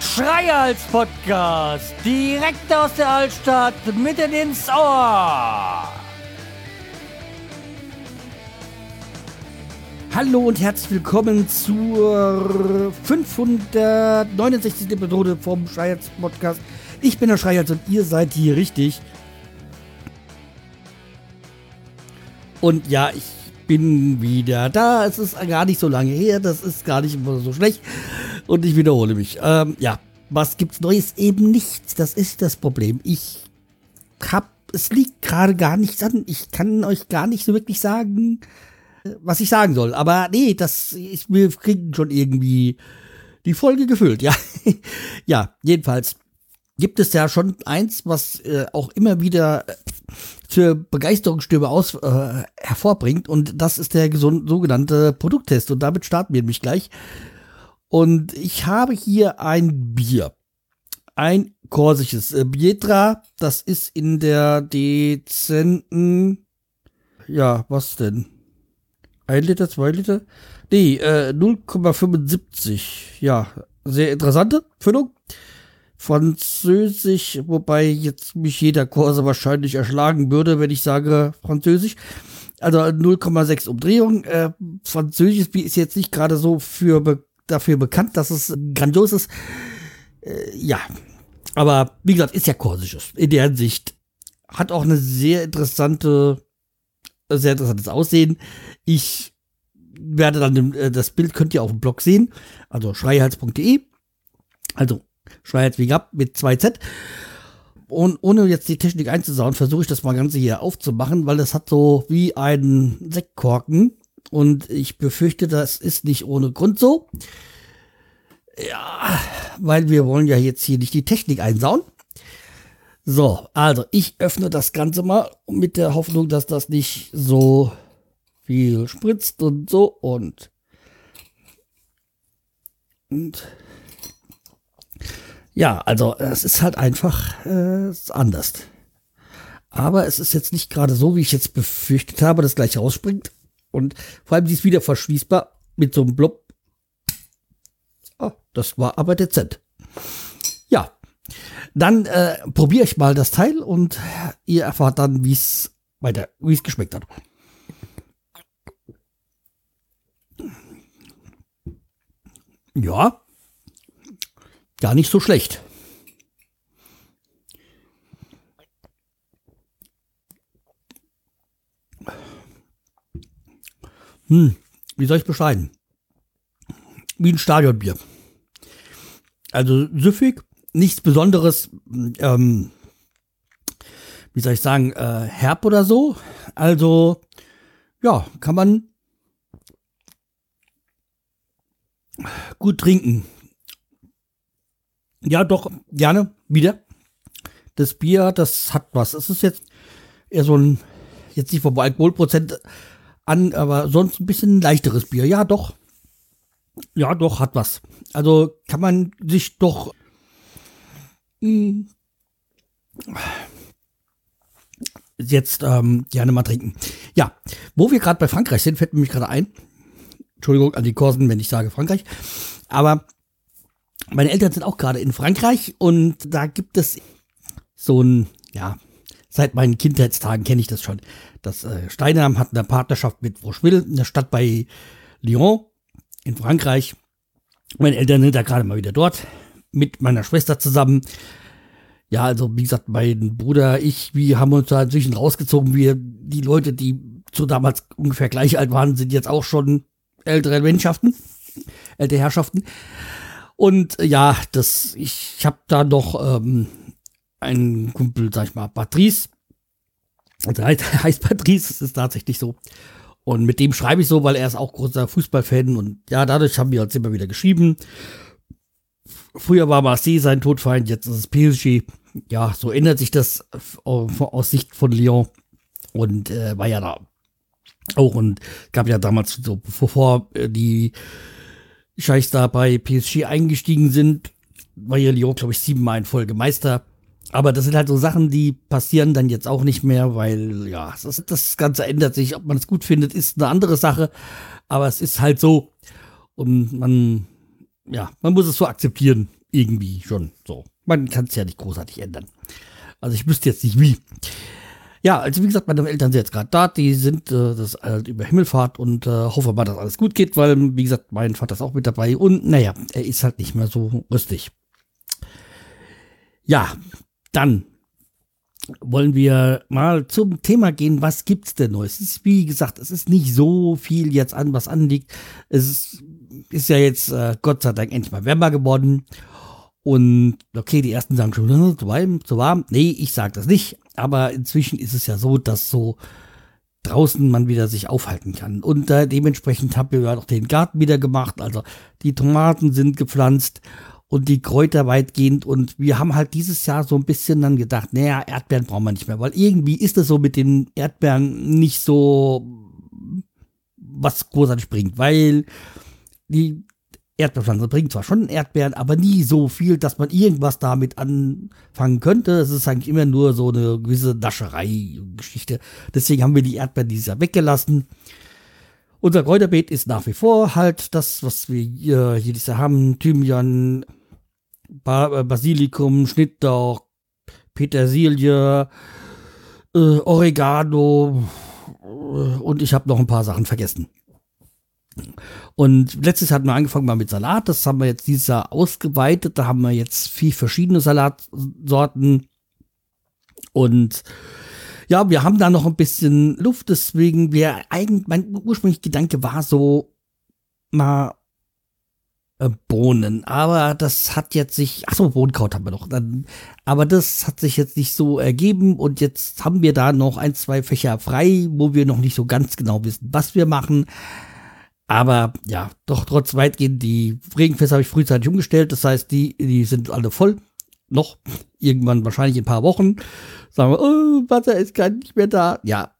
Schreihals Podcast, direkt aus der Altstadt, mitten ins Ohr. Hallo und herzlich willkommen zur 569. Episode vom Schreihals Podcast. Ich bin der Schreihals und ihr seid hier richtig. Und ja, ich bin wieder da. Es ist gar nicht so lange her. Das ist gar nicht so schlecht. Und ich wiederhole mich. Ähm, ja, was gibt's Neues? Eben nichts. Das ist das Problem. Ich hab, es liegt gerade gar nichts an. Ich kann euch gar nicht so wirklich sagen, was ich sagen soll. Aber nee, das, ich, wir kriegen schon irgendwie die Folge gefüllt. Ja, ja, jedenfalls gibt es ja schon eins, was äh, auch immer wieder äh, zur Begeisterungsstürme aus äh, hervorbringt und das ist der sogenannte Produkttest und damit starten wir nämlich gleich. Und ich habe hier ein Bier. Ein korsisches äh, Bietra. Das ist in der dezenten. Ja, was denn? Ein Liter, zwei Liter? Nee, äh, 0,75. Ja, sehr interessante Füllung. Französisch, wobei jetzt mich jeder Kurse wahrscheinlich erschlagen würde, wenn ich sage Französisch. Also 0,6 Umdrehung. Äh, Französisches Bier ist jetzt nicht gerade so für be dafür bekannt, dass es grandios ist. Äh, ja, aber wie gesagt, ist ja korsisches. In der Hinsicht hat auch eine sehr interessante, sehr interessantes Aussehen. Ich werde dann äh, das Bild könnt ihr auf dem Blog sehen, also schreihals.de. Also Schreihals wie gehabt mit 2Z. Und ohne jetzt die Technik einzusauen, versuche ich das mal Ganze hier aufzumachen, weil das hat so wie einen Sektkorken und ich befürchte, das ist nicht ohne Grund so. Ja, weil wir wollen ja jetzt hier nicht die Technik einsauen. So, also ich öffne das Ganze mal mit der Hoffnung, dass das nicht so viel spritzt und so und und ja, also es ist halt einfach äh, anders. Aber es ist jetzt nicht gerade so, wie ich jetzt befürchtet habe, dass gleich rausspringt. Und vor allem, sie ist wieder verschließbar mit so einem Blob. Oh, das war aber dezent. Ja, dann äh, probiere ich mal das Teil und ihr erfahrt dann, wie es weiter, wie es geschmeckt hat. Ja, gar nicht so schlecht. Hm, wie soll ich beschreiben? Wie ein Stadionbier. Also süffig, nichts Besonderes, ähm, wie soll ich sagen, äh, herb oder so. Also, ja, kann man gut trinken. Ja, doch, gerne, wieder. Das Bier, das hat was. Es ist jetzt eher so ein, jetzt nicht vom Alkoholprozent an, aber sonst ein bisschen leichteres Bier. Ja, doch. Ja, doch, hat was. Also kann man sich doch mh, hm, jetzt ähm, gerne mal trinken. Ja, wo wir gerade bei Frankreich sind, fällt mir gerade ein. Entschuldigung an die Korsen, wenn ich sage Frankreich. Aber meine Eltern sind auch gerade in Frankreich und da gibt es so ein, ja, seit meinen Kindheitstagen kenne ich das schon. Das äh, Steinheim hat eine Partnerschaft mit Vaucheville, eine Stadt bei Lyon in Frankreich. Meine Eltern sind da gerade mal wieder dort mit meiner Schwester zusammen. Ja, also wie gesagt, mein Bruder, ich, wir haben uns da inzwischen rausgezogen. Wir, die Leute, die so damals ungefähr gleich alt waren, sind jetzt auch schon ältere Mannschaften, ältere Herrschaften. Und ja, das, ich habe da noch ähm, einen Kumpel, sag ich mal, Patrice, also heißt, heißt Patrice, es ist tatsächlich so. Und mit dem schreibe ich so, weil er ist auch großer Fußballfan und ja, dadurch haben wir uns immer wieder geschrieben. Früher war Marseille sein Todfeind, jetzt ist es PSG. Ja, so ändert sich das aus Sicht von Lyon und äh, war ja da auch und gab ja damals so, bevor äh, die Scheichs da bei PSG eingestiegen sind, war ja Lyon, glaube ich, siebenmal in Folge Meister. Aber das sind halt so Sachen, die passieren dann jetzt auch nicht mehr, weil ja, das, das Ganze ändert sich. Ob man es gut findet, ist eine andere Sache. Aber es ist halt so. Und man, ja, man muss es so akzeptieren. Irgendwie schon so. Man kann es ja nicht großartig ändern. Also ich wüsste jetzt nicht wie. Ja, also wie gesagt, meine Eltern sind jetzt gerade da, die sind äh, das halt über Himmelfahrt und äh, hoffe mal, dass alles gut geht, weil, wie gesagt, mein Vater ist auch mit dabei und naja, er ist halt nicht mehr so rüstig. Ja, dann wollen wir mal zum Thema gehen, was gibt's denn Neues? Es ist, wie gesagt, es ist nicht so viel jetzt an, was anliegt. Es ist, ist ja jetzt äh, Gott sei Dank endlich mal wärmer geworden. Und okay, die ersten sagen schon, hm, zu warm, zu warm. Nee, ich sag das nicht. Aber inzwischen ist es ja so, dass so draußen man wieder sich aufhalten kann. Und äh, dementsprechend haben wir auch den Garten wieder gemacht. Also die Tomaten sind gepflanzt und die Kräuter weitgehend. Und wir haben halt dieses Jahr so ein bisschen dann gedacht, naja, Erdbeeren brauchen wir nicht mehr, weil irgendwie ist es so mit den Erdbeeren nicht so was großartig bringt, weil die Erdbeerpflanze bringt zwar schon Erdbeeren, aber nie so viel, dass man irgendwas damit anfangen könnte. Es ist eigentlich immer nur so eine gewisse Nascherei-Geschichte. Deswegen haben wir die Erdbeeren dieses Jahr weggelassen. Unser Kräuterbeet ist nach wie vor halt das, was wir äh, jedes Jahr haben. Thymian, ba äh, Basilikum, Schnittlauch, Petersilie, äh, Oregano äh, und ich habe noch ein paar Sachen vergessen. Und letztes hatten wir angefangen mal mit Salat. Das haben wir jetzt dieses Jahr ausgeweitet. Da haben wir jetzt vier verschiedene Salatsorten. Und ja, wir haben da noch ein bisschen Luft. Deswegen wäre eigentlich, mein ursprünglicher Gedanke war so mal äh, Bohnen, aber das hat jetzt sich, ach so, Bohnenkraut haben wir noch, dann, aber das hat sich jetzt nicht so ergeben und jetzt haben wir da noch ein, zwei Fächer frei, wo wir noch nicht so ganz genau wissen, was wir machen. Aber ja, doch trotz weitgehend, die Regenfässer habe ich frühzeitig umgestellt, das heißt, die, die sind alle voll. Noch irgendwann wahrscheinlich in ein paar Wochen. Sagen wir, oh, Wasser ist gar nicht mehr da. Ja,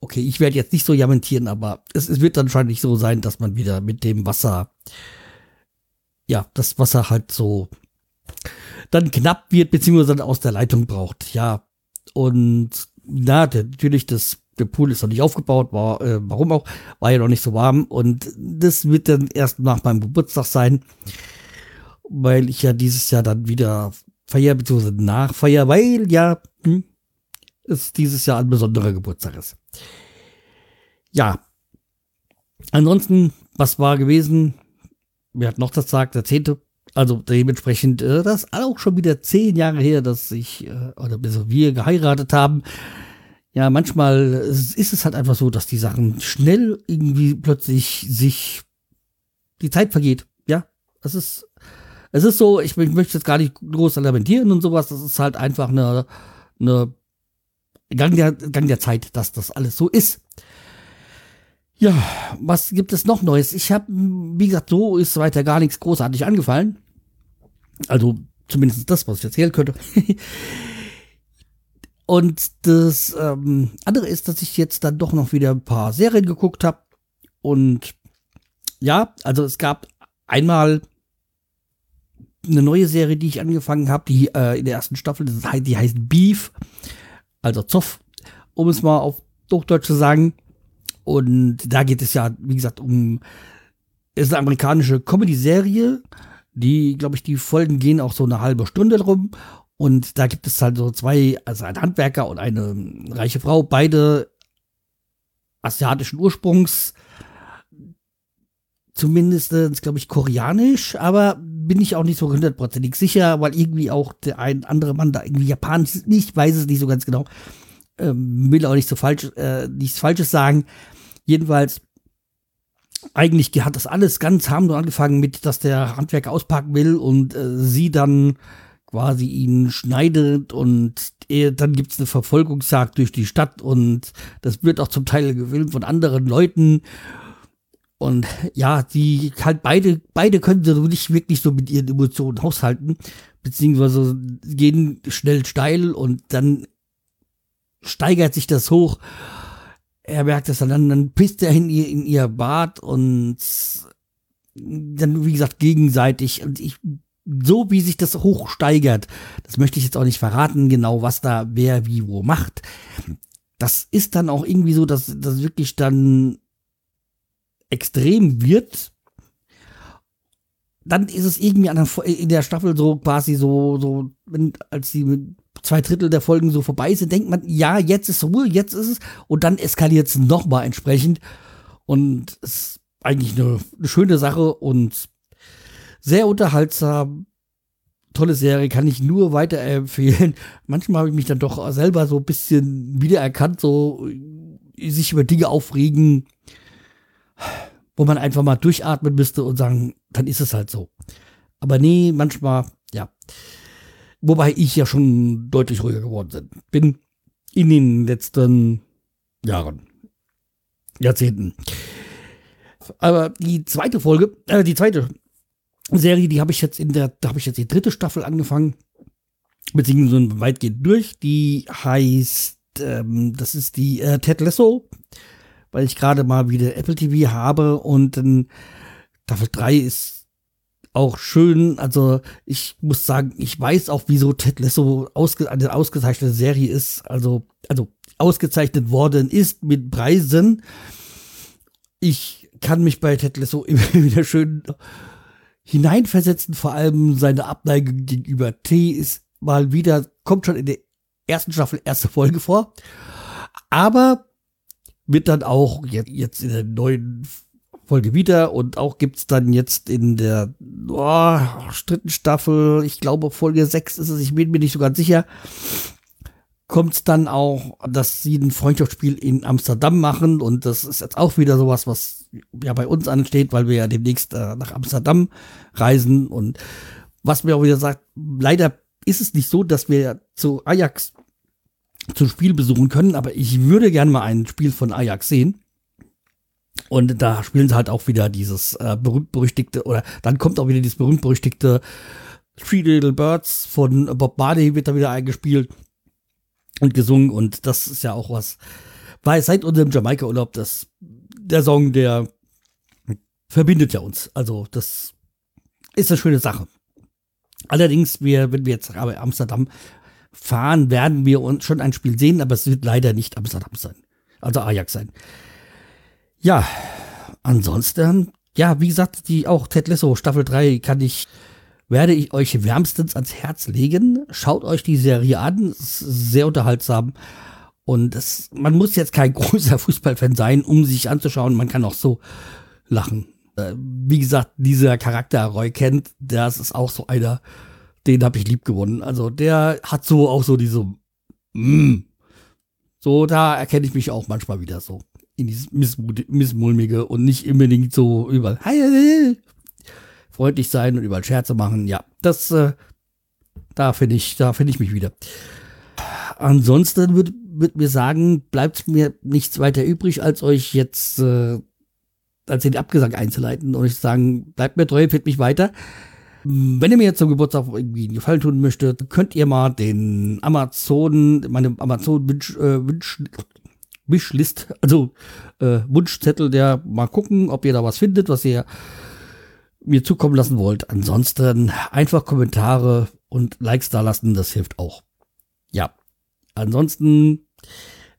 okay, ich werde jetzt nicht so jamentieren, aber es, es wird dann wahrscheinlich so sein, dass man wieder mit dem Wasser ja, das Wasser halt so dann knapp wird, beziehungsweise dann aus der Leitung braucht. Ja, und na, natürlich, das, der Pool ist noch nicht aufgebaut, war, äh, warum auch, war ja noch nicht so warm und das wird dann erst nach meinem Geburtstag sein, weil ich ja dieses Jahr dann wieder feier, beziehungsweise nachfeier, weil ja, hm, es dieses Jahr ein besonderer Geburtstag ist. Ja. Ansonsten, was war gewesen? wer hat noch das gesagt, der zehnte, also dementsprechend, äh, das ist auch schon wieder zehn Jahre her, dass ich, äh, oder wir geheiratet haben. Ja, manchmal ist es halt einfach so, dass die Sachen schnell irgendwie plötzlich sich die Zeit vergeht. Ja, es ist, es ist so, ich, ich möchte jetzt gar nicht groß lamentieren und sowas, das ist halt einfach eine, eine Gang der, Gang der Zeit, dass das alles so ist. Ja, was gibt es noch Neues? Ich habe, wie gesagt, so ist weiter gar nichts großartig angefallen. Also zumindest das, was ich erzählen könnte. Und das ähm, andere ist, dass ich jetzt dann doch noch wieder ein paar Serien geguckt habe. Und ja, also es gab einmal eine neue Serie, die ich angefangen habe, die äh, in der ersten Staffel, die heißt Beef, also Zoff, um es mal auf Hochdeutsch zu sagen. Und da geht es ja, wie gesagt, um, es ist eine amerikanische Comedy-Serie, die, glaube ich, die Folgen gehen auch so eine halbe Stunde rum. Und da gibt es halt so zwei, also ein Handwerker und eine reiche Frau, beide asiatischen Ursprungs, zumindest, glaube ich, koreanisch, aber bin ich auch nicht so hundertprozentig sicher, weil irgendwie auch der ein andere Mann da irgendwie japanisch ist. Ich weiß es nicht so ganz genau. Ähm, will auch nicht so falsch, äh, nichts Falsches sagen. Jedenfalls, eigentlich hat das alles ganz harmlos angefangen mit, dass der Handwerker auspacken will und äh, sie dann quasi ihn schneidet und er, dann gibt's eine Verfolgungsjagd durch die Stadt und das wird auch zum Teil gefilmt von anderen Leuten. Und ja, die halt beide, beide können so nicht wirklich so mit ihren Emotionen haushalten, beziehungsweise gehen schnell steil und dann steigert sich das hoch er merkt es dann, dann pisst er in ihr, in ihr Bad und dann, wie gesagt, gegenseitig. Und ich so wie sich das hochsteigert, das möchte ich jetzt auch nicht verraten, genau was da wer wie wo macht. Das ist dann auch irgendwie so, dass das wirklich dann extrem wird. Dann ist es irgendwie an der, in der Staffel so quasi so, so, wenn, als die zwei Drittel der Folgen so vorbei sind, denkt man, ja, jetzt ist Ruhe, jetzt ist es. Und dann eskaliert es nochmal entsprechend. Und es ist eigentlich eine, eine schöne Sache und sehr unterhaltsam. Tolle Serie, kann ich nur weiterempfehlen. Manchmal habe ich mich dann doch selber so ein bisschen wiedererkannt, so sich über Dinge aufregen, wo man einfach mal durchatmen müsste und sagen, dann ist es halt so. Aber nee, manchmal, ja. Wobei ich ja schon deutlich ruhiger geworden bin in den letzten Jahren, Jahrzehnten. Aber die zweite Folge, äh, die zweite Serie, die habe ich jetzt in der, da habe ich jetzt die dritte Staffel angefangen, beziehungsweise weitgehend durch. Die heißt, ähm, das ist die äh, Ted Lasso, weil ich gerade mal wieder Apple TV habe und ähm, Staffel 3 ist auch schön. Also ich muss sagen, ich weiß auch, wieso Ted Lasso ausge eine ausgezeichnete Serie ist. Also, also ausgezeichnet worden ist mit Preisen. Ich kann mich bei Ted Lasso immer wieder schön hineinversetzen, vor allem seine Abneigung gegenüber T ist mal wieder, kommt schon in der ersten Staffel, erste Folge vor. Aber wird dann auch jetzt in der neuen Folge wieder und auch gibt's dann jetzt in der oh, dritten Staffel, ich glaube Folge 6 ist es, ich bin mir nicht so ganz sicher, kommt es dann auch, dass sie ein Freundschaftsspiel in Amsterdam machen und das ist jetzt auch wieder sowas, was ja bei uns ansteht, weil wir ja demnächst äh, nach Amsterdam reisen und was mir auch wieder sagt, leider ist es nicht so, dass wir zu Ajax zum Spiel besuchen können, aber ich würde gerne mal ein Spiel von Ajax sehen. Und da spielen sie halt auch wieder dieses äh, berühmt-berüchtigte, oder dann kommt auch wieder dieses berühmt-berüchtigte Three Little Birds von Bob Marley wird da wieder eingespielt und gesungen und das ist ja auch was, weil seit unserem Jamaika-Urlaub das, der Song, der verbindet ja uns. Also das ist eine schöne Sache. Allerdings, wir, wenn wir jetzt aber Amsterdam fahren, werden wir uns schon ein Spiel sehen, aber es wird leider nicht Amsterdam sein. Also Ajax sein. Ja, ansonsten, ja, wie gesagt, die auch Ted Lasso Staffel 3 kann ich werde ich euch wärmstens ans Herz legen. Schaut euch die Serie an, ist sehr unterhaltsam. Und es, man muss jetzt kein großer Fußballfan sein, um sich anzuschauen. Man kann auch so lachen. Äh, wie gesagt, dieser Charakter Roy kennt, das ist auch so einer, den habe ich lieb gewonnen. Also der hat so auch so diese, mm, so da erkenne ich mich auch manchmal wieder so in dieses Missmulmige und nicht unbedingt so überall freundlich sein und überall Scherze machen. Ja, das, äh, da finde ich, da finde ich mich wieder. Ansonsten würde würd mir sagen, bleibt mir nichts weiter übrig, als euch jetzt äh, als den Abgesang einzuleiten und ich sagen, bleibt mir treu, empfiehlt mich weiter. Wenn ihr mir jetzt zum Geburtstag irgendwie einen Gefallen tun möchtet, könnt ihr mal den Amazon, meine Amazon Wunsch, äh, also äh, Wunschzettel, der mal gucken, ob ihr da was findet, was ihr mir zukommen lassen wollt. Ansonsten einfach Kommentare und Likes da lassen, das hilft auch. Ja. Ansonsten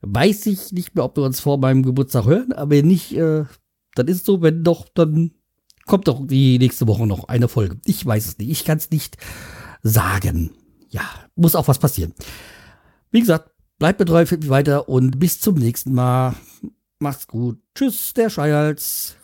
weiß ich nicht mehr, ob wir uns vor meinem Geburtstag hören, aber nicht, äh, dann ist es so, wenn doch, dann kommt doch die nächste Woche noch eine Folge. Ich weiß es nicht. Ich kann es nicht sagen. Ja, muss auch was passieren. Wie gesagt, bleibt betreu, weiter und bis zum nächsten Mal. Macht's gut. Tschüss, der Scheials.